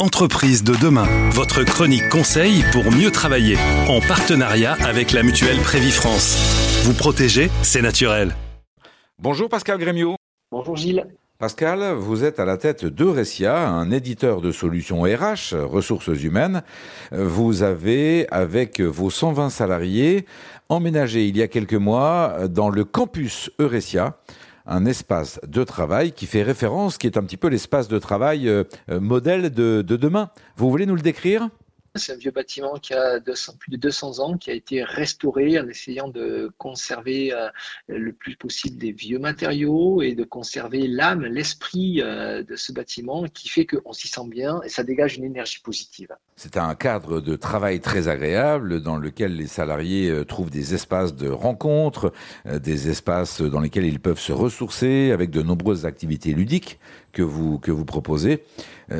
Entreprise de demain, votre chronique conseil pour mieux travailler, en partenariat avec la mutuelle Prévifrance. Vous protéger, c'est naturel. Bonjour Pascal Grémiot. Bonjour Gilles. Pascal, vous êtes à la tête d'Eurecia, un éditeur de solutions RH, ressources humaines. Vous avez, avec vos 120 salariés, emménagé il y a quelques mois dans le campus Eurecia, un espace de travail qui fait référence, qui est un petit peu l'espace de travail euh, euh, modèle de, de demain. Vous voulez nous le décrire? C'est un vieux bâtiment qui a 200, plus de 200 ans, qui a été restauré en essayant de conserver euh, le plus possible des vieux matériaux et de conserver l'âme, l'esprit euh, de ce bâtiment qui fait qu'on s'y sent bien et ça dégage une énergie positive. C'est un cadre de travail très agréable dans lequel les salariés euh, trouvent des espaces de rencontre, des espaces dans lesquels ils peuvent se ressourcer avec de nombreuses activités ludiques que vous proposez.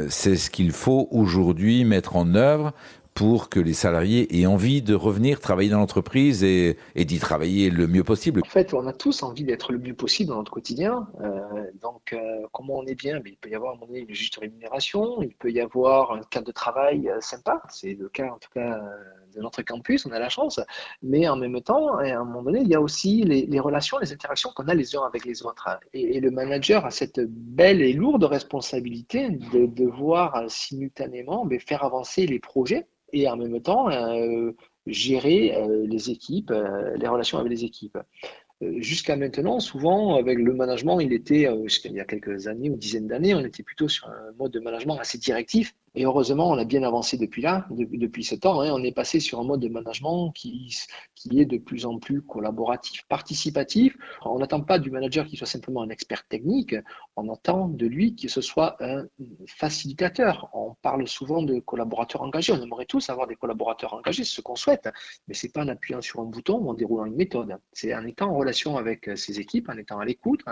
C'est ce qu'il faut aujourd'hui mettre en œuvre pour que les salariés aient envie de revenir travailler dans l'entreprise et, d'y travailler le mieux possible En fait, on a tous envie d'être le mieux possible dans notre quotidien. Euh, donc, euh, comment on est bien? Il peut y avoir à une juste rémunération, il peut y avoir un cadre de travail euh, sympa. C'est le cas, en tout cas, de notre campus, on a la chance. Mais en même temps, à un moment donné, il y a aussi les, relations, les interactions qu'on a les uns avec les autres. Et, le manager a cette belle et lourde responsabilité de devoir simultanément ben, faire avancer les projets et en même temps euh, gérer euh, les équipes, euh, les relations avec les équipes. Jusqu'à maintenant, souvent, avec le management, il était, il y a quelques années ou dizaines d'années, on était plutôt sur un mode de management assez directif et heureusement, on a bien avancé depuis là, depuis, ce temps. Hein. on est passé sur un mode de management qui, qui est de plus en plus collaboratif, participatif. On n'attend pas du manager qu'il soit simplement un expert technique, on attend de lui qu'il ce soit un facilitateur. On parle souvent de collaborateurs engagés. On aimerait tous avoir des collaborateurs engagés, c'est ce qu'on souhaite, mais c'est pas en appuyant sur un bouton ou en déroulant une méthode. C'est en étant en relation avec ses équipes, en étant à l'écoute,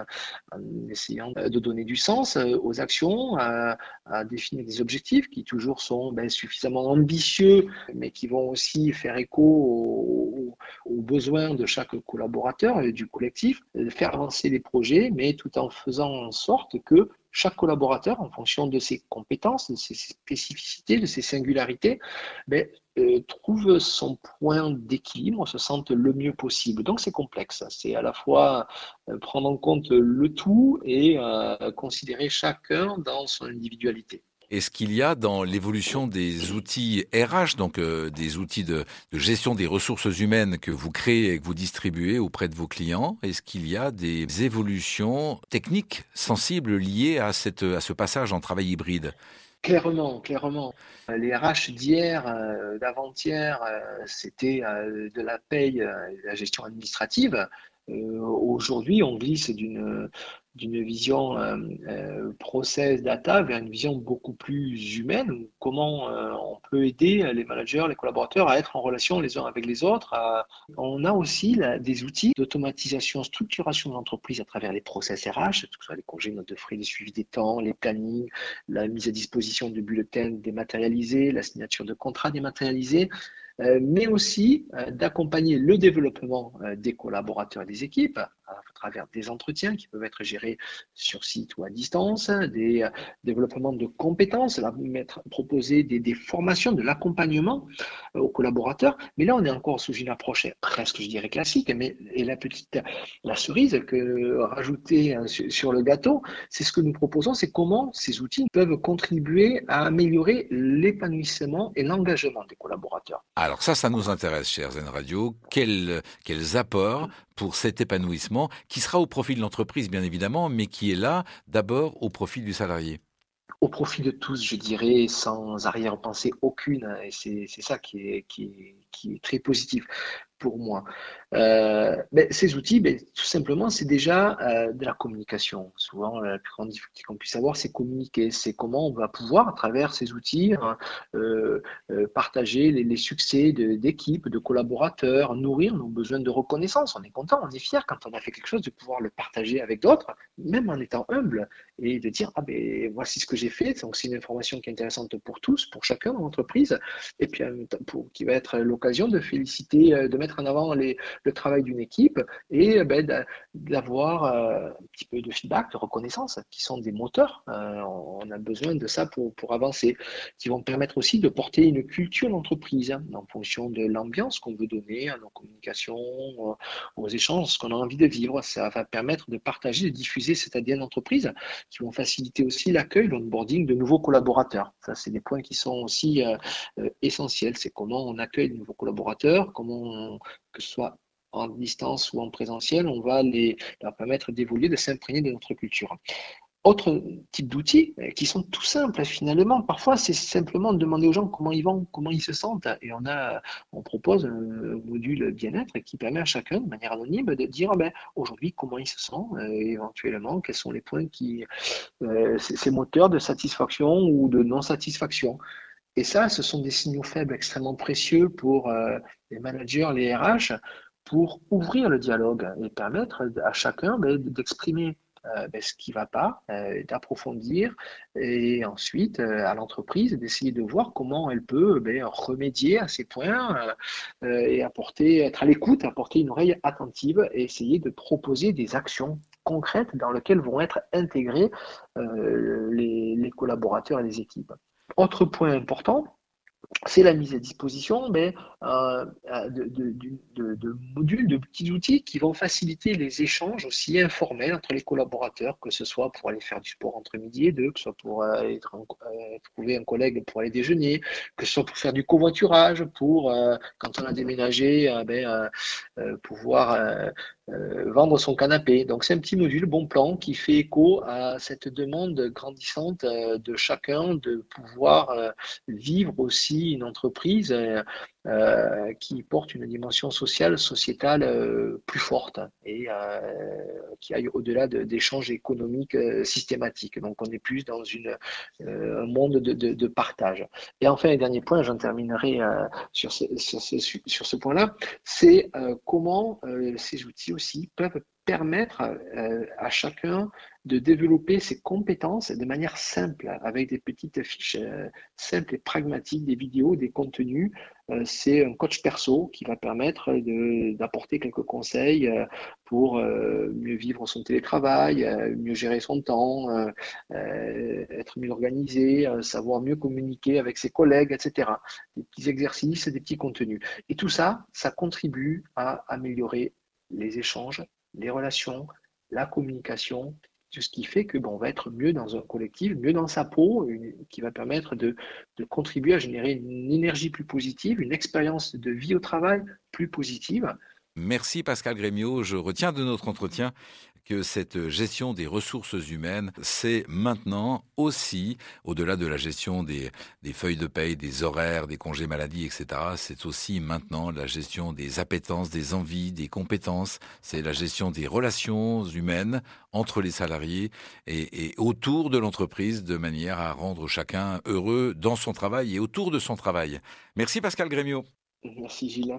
en essayant de donner du sens aux actions, à définir des objectifs qui toujours sont ben, suffisamment ambitieux, mais qui vont aussi faire écho aux, besoins de chaque collaborateur et du collectif, faire avancer les projets, mais tout en faisant en sorte que chaque collaborateur, en fonction de ses compétences, de ses spécificités, de ses singularités, ben, euh, trouve son point d'équilibre, se sente le mieux possible. Donc c'est complexe. C'est à la fois euh, prendre en compte le tout et euh, considérer chacun dans son individualité. Est-ce qu'il y a dans l'évolution des outils RH, donc euh, des outils de, gestion des ressources humaines que vous créez et que vous distribuez auprès de vos clients, est-ce qu'il y a des évolutions techniques sensibles liées à, cette, à ce passage en travail hybride? Clairement, clairement. Les RH d'hier, euh, d'avant-hier, euh, c'était de la paye, la gestion administrative. Aujourd'hui, on glisse d'une d'une vision euh, euh, process data vers une vision beaucoup plus humaine, comment euh, on peut aider les managers, les collaborateurs à être en relation les uns avec les autres. On a aussi des outils d'automatisation, structuration de l'entreprise à travers les process RH, que ce soit les congés, notes de frais, les suivis des temps, les plannings, la mise à disposition de bulletins dématérialisés, la signature de contrats dématérialisés. Mais aussi d'accompagner le développement des collaborateurs et des équipes à travers des entretiens qui peuvent être gérés sur site ou à distance, des développements de compétences, mettre, proposer des, formations, de l'accompagnement aux collaborateurs. Mais là, on est encore sous une approche presque, je dirais, classique. Mais et la petite, la cerise que rajouter sur le gâteau, c'est ce que nous proposons, c'est comment ces outils peuvent contribuer à améliorer l'épanouissement et l'engagement des collaborateurs. Alors ça, ça nous intéresse, chers Zen Radio. Quels, quels apports pour cet épanouissement qui sera au profit de l'entreprise, bien évidemment, mais qui est là d'abord au profit du salarié au profit de tous, je dirais, sans arrière-pensée aucune. Et c'est ça qui est, qui, est, qui est très positif pour moi. Euh, ben, ces outils, ben, tout simplement, c'est déjà euh, de la communication. Souvent, la plus grande difficulté qu'on puisse avoir, c'est communiquer. C'est comment on va pouvoir, à travers ces outils, hein, euh, partager les, succès d'équipes, de, collaborateurs, nourrir nos besoins de reconnaissance. On est content, on est fier quand on a fait quelque chose de pouvoir le partager avec d'autres, même en étant humble, et de dire ah ben voici ce que j'ai fait. Donc c'est une information qui est intéressante pour tous, pour chacun dans l'entreprise, et puis pour, qui va être l'occasion de féliciter, de mettre en avant le travail d'une équipe et ben, d'avoir un petit peu de feedback, de reconnaissance, qui sont des moteurs. on a besoin de ça pour, pour avancer, qui vont permettre aussi de porter une culture d'entreprise hein, en fonction de l'ambiance qu'on veut donner à nos communications, aux échanges, ce qu'on a envie de vivre. Ça va permettre de partager, de diffuser cet ADN d'entreprise qui vont faciliter aussi l'accueil, l'onboarding de nouveaux collaborateurs. Ça, c'est des points qui sont aussi euh, euh, essentiels. C'est comment on accueille de nouveaux collaborateurs, que ce soit en distance ou en présentiel, on va les, leur permettre d'évoluer, de s'imprégner de notre culture. Autre type d'outils euh, qui sont tout simples finalement. Parfois, c'est simplement de demander aux gens comment ils vont, comment ils se sentent. Et on a, on propose un module bien-être qui permet à chacun, de manière anonyme, de dire ben, aujourd'hui comment il se sent, euh, éventuellement quels sont les points qui, euh, moteurs de satisfaction ou de non-satisfaction. Et ça, ce sont des signaux faibles extrêmement précieux pour les managers, les RH, pour ouvrir le dialogue et permettre à chacun d'exprimer euh, ben, ce qui ne va pas, euh, d'approfondir et ensuite euh, à l'entreprise d'essayer de voir comment elle peut ben, remédier à ces points et apporter, être à l'écoute, apporter une oreille attentive et essayer de proposer des actions concrètes dans lesquelles vont être intégrés les collaborateurs et les équipes. Autre point important, c'est la mise à disposition euh, euh, de, modules, de petits outils qui vont faciliter les échanges aussi informels entre les collaborateurs, que ce soit pour aller faire du sport entre midi et deux, que ce soit pour euh, trouver un collègue pour aller déjeuner, que ce soit pour faire du covoiturage, pour, quand on a déménagé, ben, pouvoir euh, vendre son canapé. Donc c'est un petit module bon plan qui fait écho à cette demande grandissante euh, de chacun de pouvoir euh, vivre aussi une entreprise qui porte une dimension sociale, sociétale plus forte et qui aille au-delà d'échanges économiques systématiques. Donc on est plus dans une, un monde de, de, partage. Et enfin, un dernier point, j'en terminerai sur ce, sur ce, sur ce point-là, c'est comment ces outils peuvent permettre euh, à chacun de développer ses compétences de manière simple, avec des petites fiches euh, simples et pragmatiques, des vidéos, des contenus. Euh, c'est un coach perso qui va permettre d'apporter quelques conseils pour mieux vivre son télétravail, mieux gérer son temps, être mieux organisé, savoir mieux communiquer avec ses collègues, etc. Des petits exercices, des petits contenus. Et tout ça, ça contribue à améliorer les échanges, les relations, la communication, tout ce qui fait que bon, on va être mieux dans un collectif, mieux dans sa peau, qui va permettre de, de, contribuer à générer une énergie plus positive, une expérience de vie au travail plus positive. Merci Pascal Grémio. Je retiens de notre entretien que cette gestion des ressources humaines, c'est maintenant aussi, au-delà de la gestion des, feuilles de paye, des horaires, des congés maladie, etc., c'est aussi maintenant la gestion des appétences, des envies, des compétences, c'est la gestion des relations humaines entre les salariés et, et autour de l'entreprise de manière à rendre chacun heureux dans son travail et autour de son travail. Merci Pascal Grémio. Merci Gilles.